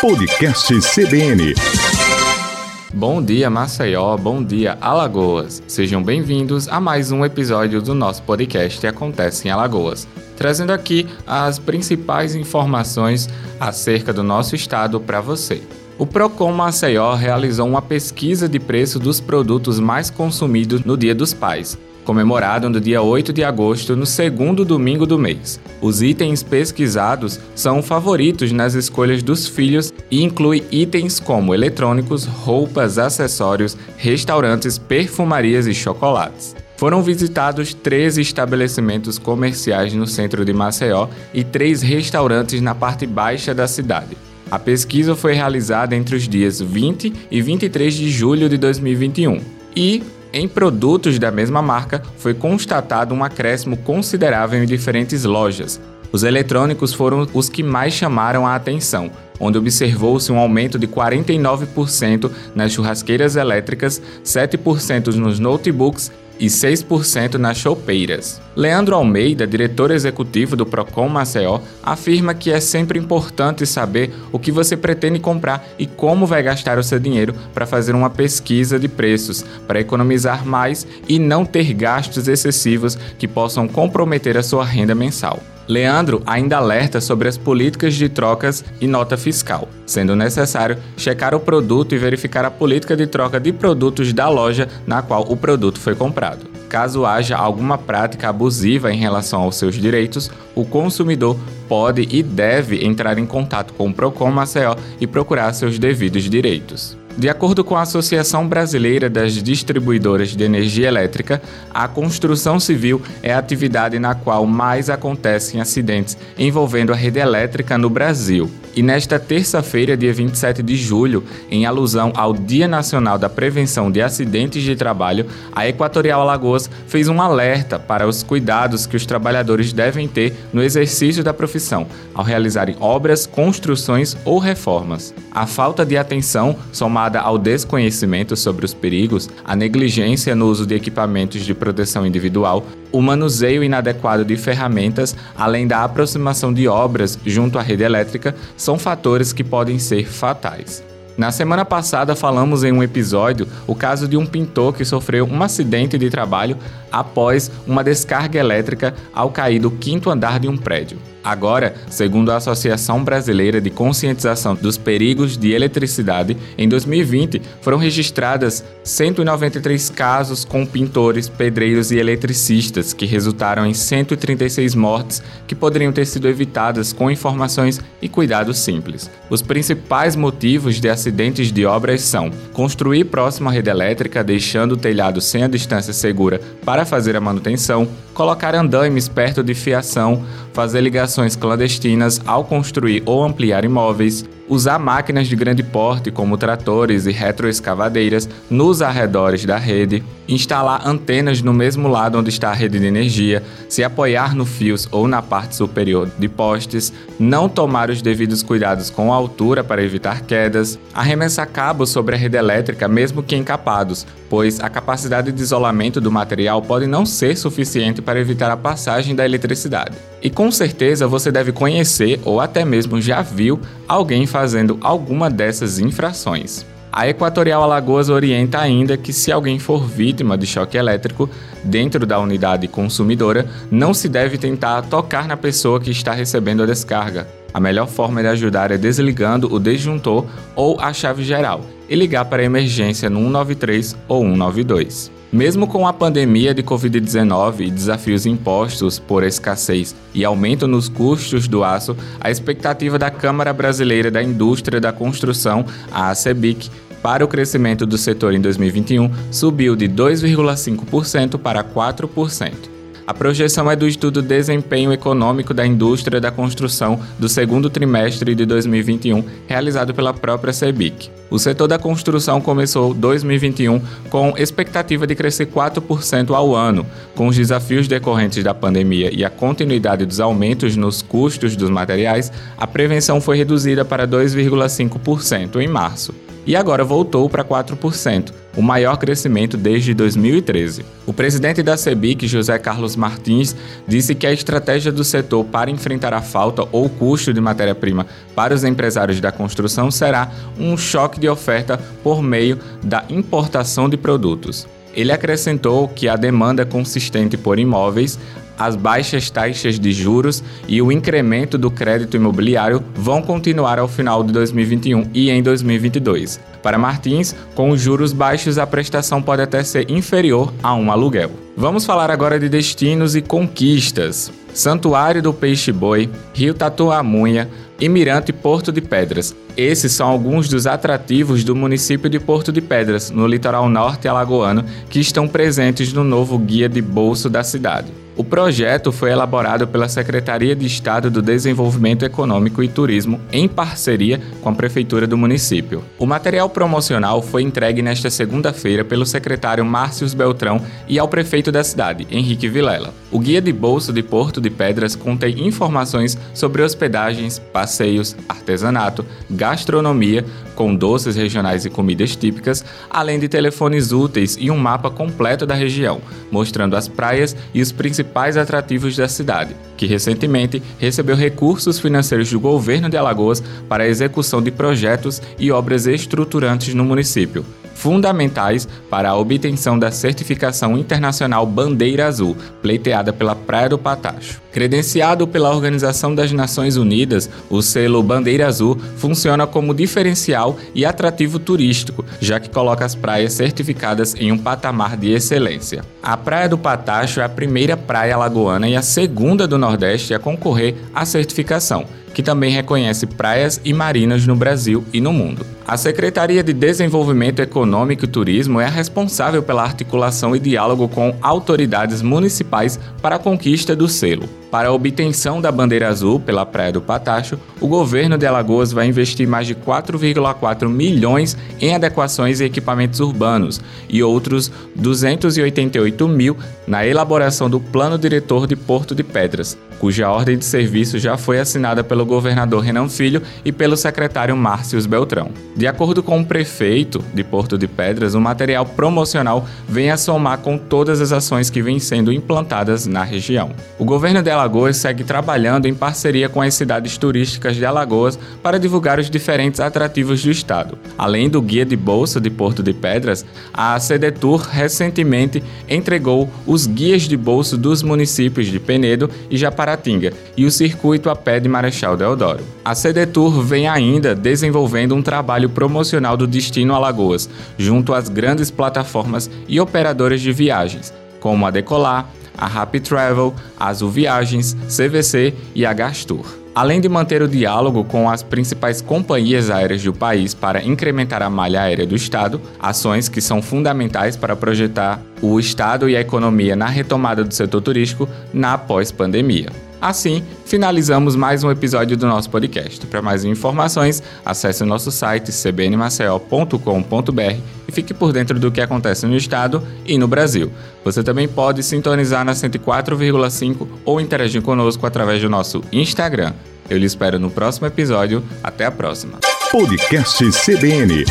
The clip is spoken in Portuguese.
Podcast CBN. Bom dia, Maceió. Bom dia, Alagoas. Sejam bem-vindos a mais um episódio do nosso podcast Acontece em Alagoas, trazendo aqui as principais informações acerca do nosso estado para você. O Procon Maceió realizou uma pesquisa de preço dos produtos mais consumidos no Dia dos Pais, comemorado no dia 8 de agosto, no segundo domingo do mês. Os itens pesquisados são favoritos nas escolhas dos filhos e inclui itens como eletrônicos, roupas, acessórios, restaurantes, perfumarias e chocolates. Foram visitados 13 estabelecimentos comerciais no centro de Maceió e três restaurantes na parte baixa da cidade. A pesquisa foi realizada entre os dias 20 e 23 de julho de 2021 e em produtos da mesma marca, foi constatado um acréscimo considerável em diferentes lojas. Os eletrônicos foram os que mais chamaram a atenção, onde observou-se um aumento de 49% nas churrasqueiras elétricas, 7% nos notebooks e 6% nas choupeiras. Leandro Almeida, diretor executivo do Procon Maceió, afirma que é sempre importante saber o que você pretende comprar e como vai gastar o seu dinheiro para fazer uma pesquisa de preços, para economizar mais e não ter gastos excessivos que possam comprometer a sua renda mensal. Leandro ainda alerta sobre as políticas de trocas e nota fiscal, sendo necessário checar o produto e verificar a política de troca de produtos da loja na qual o produto foi comprado. Caso haja alguma prática abusiva em relação aos seus direitos, o consumidor pode e deve entrar em contato com o Procon Maceió e procurar seus devidos direitos. De acordo com a Associação Brasileira das Distribuidoras de Energia Elétrica, a construção civil é a atividade na qual mais acontecem acidentes envolvendo a rede elétrica no Brasil. E nesta terça-feira, dia 27 de julho, em alusão ao Dia Nacional da Prevenção de Acidentes de Trabalho, a Equatorial Alagoas fez um alerta para os cuidados que os trabalhadores devem ter no exercício da profissão, ao realizarem obras, construções ou reformas. A falta de atenção, somada ao desconhecimento sobre os perigos, a negligência no uso de equipamentos de proteção individual, o manuseio inadequado de ferramentas, além da aproximação de obras junto à rede elétrica, são fatores que podem ser fatais. Na semana passada falamos em um episódio o caso de um pintor que sofreu um acidente de trabalho após uma descarga elétrica ao cair do quinto andar de um prédio. Agora, segundo a Associação Brasileira de Conscientização dos Perigos de Eletricidade, em 2020 foram registradas 193 casos com pintores, pedreiros e eletricistas, que resultaram em 136 mortes que poderiam ter sido evitadas com informações e cuidados simples. Os principais motivos de acidentes de obras são construir próximo à rede elétrica, deixando o telhado sem a distância segura para fazer a manutenção, colocar andaimes perto de fiação, fazer ligações clandestinas ao construir ou ampliar imóveis, usar máquinas de grande porte, como tratores e retroescavadeiras, nos arredores da rede, instalar antenas no mesmo lado onde está a rede de energia, se apoiar no fios ou na parte superior de postes, não tomar os devidos cuidados com a altura para evitar quedas, arremessar cabos sobre a rede elétrica mesmo que encapados, pois a capacidade de isolamento do material pode não ser suficiente para evitar a passagem da eletricidade. E com certeza você deve conhecer ou até mesmo já viu alguém alguma dessas infrações. A Equatorial Alagoas orienta ainda que se alguém for vítima de choque elétrico dentro da unidade consumidora, não se deve tentar tocar na pessoa que está recebendo a descarga. A melhor forma de ajudar é desligando o disjuntor ou a chave geral e ligar para a emergência no 193 ou 192. Mesmo com a pandemia de Covid-19 e desafios impostos por escassez e aumento nos custos do aço, a expectativa da Câmara Brasileira da Indústria da Construção, a ACEBIC, para o crescimento do setor em 2021 subiu de 2,5% para 4%. A projeção é do estudo Desempenho Econômico da Indústria da Construção do segundo trimestre de 2021, realizado pela própria CEBIC. O setor da construção começou 2021 com expectativa de crescer 4% ao ano. Com os desafios decorrentes da pandemia e a continuidade dos aumentos nos custos dos materiais, a prevenção foi reduzida para 2,5% em março. E agora voltou para 4%, o maior crescimento desde 2013. O presidente da CEBIC, José Carlos Martins, disse que a estratégia do setor para enfrentar a falta ou custo de matéria-prima para os empresários da construção será um choque de oferta por meio da importação de produtos. Ele acrescentou que a demanda consistente por imóveis as baixas taxas de juros e o incremento do crédito imobiliário vão continuar ao final de 2021 e em 2022. Para Martins, com os juros baixos, a prestação pode até ser inferior a um aluguel. Vamos falar agora de destinos e conquistas. Santuário do Peixe-Boi, Rio Tatuamunha e Mirante Porto de Pedras. Esses são alguns dos atrativos do município de Porto de Pedras, no litoral norte alagoano, que estão presentes no novo guia de bolso da cidade. O projeto foi elaborado pela Secretaria de Estado do Desenvolvimento Econômico e Turismo em parceria com a Prefeitura do município. O material promocional foi entregue nesta segunda-feira pelo secretário Márcio Beltrão e ao prefeito da cidade, Henrique Vilela. O Guia de Bolso de Porto de Pedras contém informações sobre hospedagens, passeios, artesanato, gastronomia, com doces regionais e comidas típicas, além de telefones úteis e um mapa completo da região, mostrando as praias e os principais atrativos da cidade, que recentemente recebeu recursos financeiros do governo de Alagoas para a execução de projetos e obras estruturantes no município, fundamentais para a obtenção da certificação internacional Bandeira Azul, pleiteada pela Praia do Patacho. Credenciado pela Organização das Nações Unidas, o selo Bandeira Azul funciona como diferencial e atrativo turístico, já que coloca as praias certificadas em um patamar de excelência. A Praia do Patacho é a primeira praia alagoana e a segunda do Nordeste a concorrer à certificação que também reconhece praias e marinas no Brasil e no mundo. A Secretaria de Desenvolvimento Econômico e Turismo é a responsável pela articulação e diálogo com autoridades municipais para a conquista do selo. Para a obtenção da bandeira azul pela Praia do Patacho, o governo de Alagoas vai investir mais de 4,4 milhões em adequações e equipamentos urbanos e outros 288 mil na elaboração do Plano Diretor de Porto de Pedras, cuja ordem de serviço já foi assinada pelo governador Renan Filho e pelo secretário Márcio Beltrão. De acordo com o prefeito de Porto de Pedras, o material promocional vem a somar com todas as ações que vêm sendo implantadas na região. O governo de Alagoas segue trabalhando em parceria com as cidades turísticas de Alagoas para divulgar os diferentes atrativos do estado. Além do guia de bolsa de Porto de Pedras, a Sedetur recentemente entregou os guias de bolso dos municípios de Penedo e Japaratinga e o circuito a pé de Marechal Deodoro. A Sedetur vem ainda desenvolvendo um trabalho promocional do destino Alagoas, junto às grandes plataformas e operadoras de viagens, como a Decolar, a Happy Travel, a Azul Viagens, CVC e a Gastur. Além de manter o diálogo com as principais companhias aéreas do país para incrementar a malha aérea do Estado, ações que são fundamentais para projetar o Estado e a economia na retomada do setor turístico na pós-pandemia. Assim, finalizamos mais um episódio do nosso podcast. Para mais informações, acesse nosso site cbnmaceo.com.br e fique por dentro do que acontece no estado e no Brasil. Você também pode sintonizar na 104,5 ou interagir conosco através do nosso Instagram. Eu lhe espero no próximo episódio. Até a próxima. Podcast CBN.